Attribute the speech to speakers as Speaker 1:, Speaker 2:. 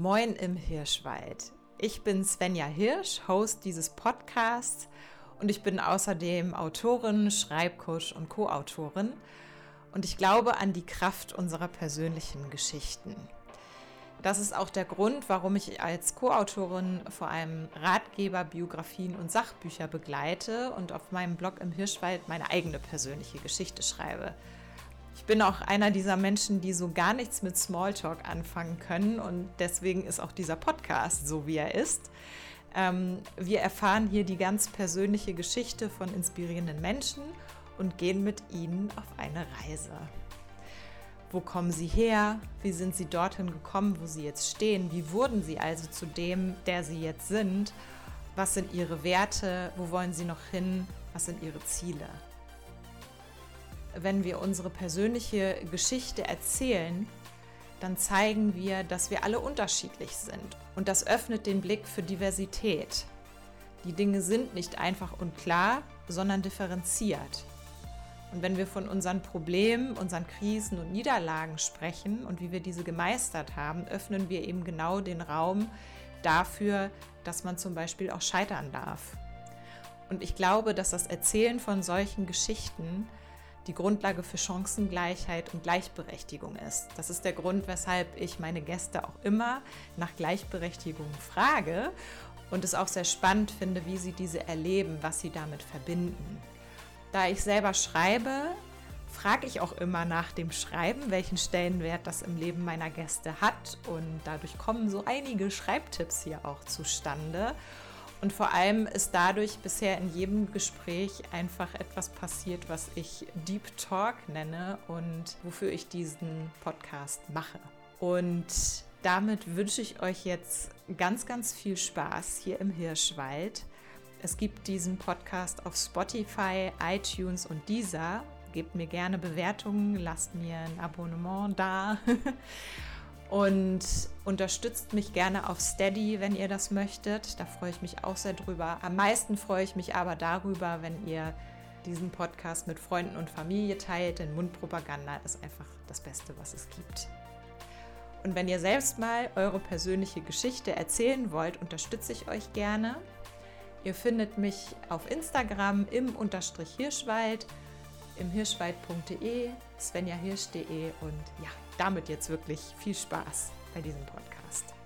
Speaker 1: Moin im Hirschwald. Ich bin Svenja Hirsch, Host dieses Podcasts und ich bin außerdem Autorin, Schreibcoach und Co-Autorin und ich glaube an die Kraft unserer persönlichen Geschichten. Das ist auch der Grund, warum ich als Co-Autorin vor allem Ratgeber, Biografien und Sachbücher begleite und auf meinem Blog im Hirschwald meine eigene persönliche Geschichte schreibe. Ich bin auch einer dieser Menschen, die so gar nichts mit Smalltalk anfangen können und deswegen ist auch dieser Podcast so, wie er ist. Ähm, wir erfahren hier die ganz persönliche Geschichte von inspirierenden Menschen und gehen mit ihnen auf eine Reise. Wo kommen sie her? Wie sind sie dorthin gekommen, wo sie jetzt stehen? Wie wurden sie also zu dem, der sie jetzt sind? Was sind ihre Werte? Wo wollen sie noch hin? Was sind ihre Ziele? Wenn wir unsere persönliche Geschichte erzählen, dann zeigen wir, dass wir alle unterschiedlich sind. Und das öffnet den Blick für Diversität. Die Dinge sind nicht einfach und klar, sondern differenziert. Und wenn wir von unseren Problemen, unseren Krisen und Niederlagen sprechen und wie wir diese gemeistert haben, öffnen wir eben genau den Raum dafür, dass man zum Beispiel auch scheitern darf. Und ich glaube, dass das Erzählen von solchen Geschichten die Grundlage für Chancengleichheit und Gleichberechtigung ist. Das ist der Grund, weshalb ich meine Gäste auch immer nach Gleichberechtigung frage und es auch sehr spannend finde, wie sie diese erleben, was sie damit verbinden. Da ich selber schreibe, frage ich auch immer nach dem Schreiben, welchen Stellenwert das im Leben meiner Gäste hat und dadurch kommen so einige Schreibtipps hier auch zustande. Und vor allem ist dadurch bisher in jedem Gespräch einfach etwas passiert, was ich Deep Talk nenne und wofür ich diesen Podcast mache. Und damit wünsche ich euch jetzt ganz, ganz viel Spaß hier im Hirschwald. Es gibt diesen Podcast auf Spotify, iTunes und Deezer. Gebt mir gerne Bewertungen, lasst mir ein Abonnement da. und unterstützt mich gerne auf Steady, wenn ihr das möchtet. Da freue ich mich auch sehr drüber. Am meisten freue ich mich aber darüber, wenn ihr diesen Podcast mit Freunden und Familie teilt, denn Mundpropaganda ist einfach das Beste, was es gibt. Und wenn ihr selbst mal eure persönliche Geschichte erzählen wollt, unterstütze ich euch gerne. Ihr findet mich auf Instagram im Unterstrich Hirschwald im hirschwald.de, svenjahirsch.de und ja, damit jetzt wirklich viel Spaß bei diesem Podcast.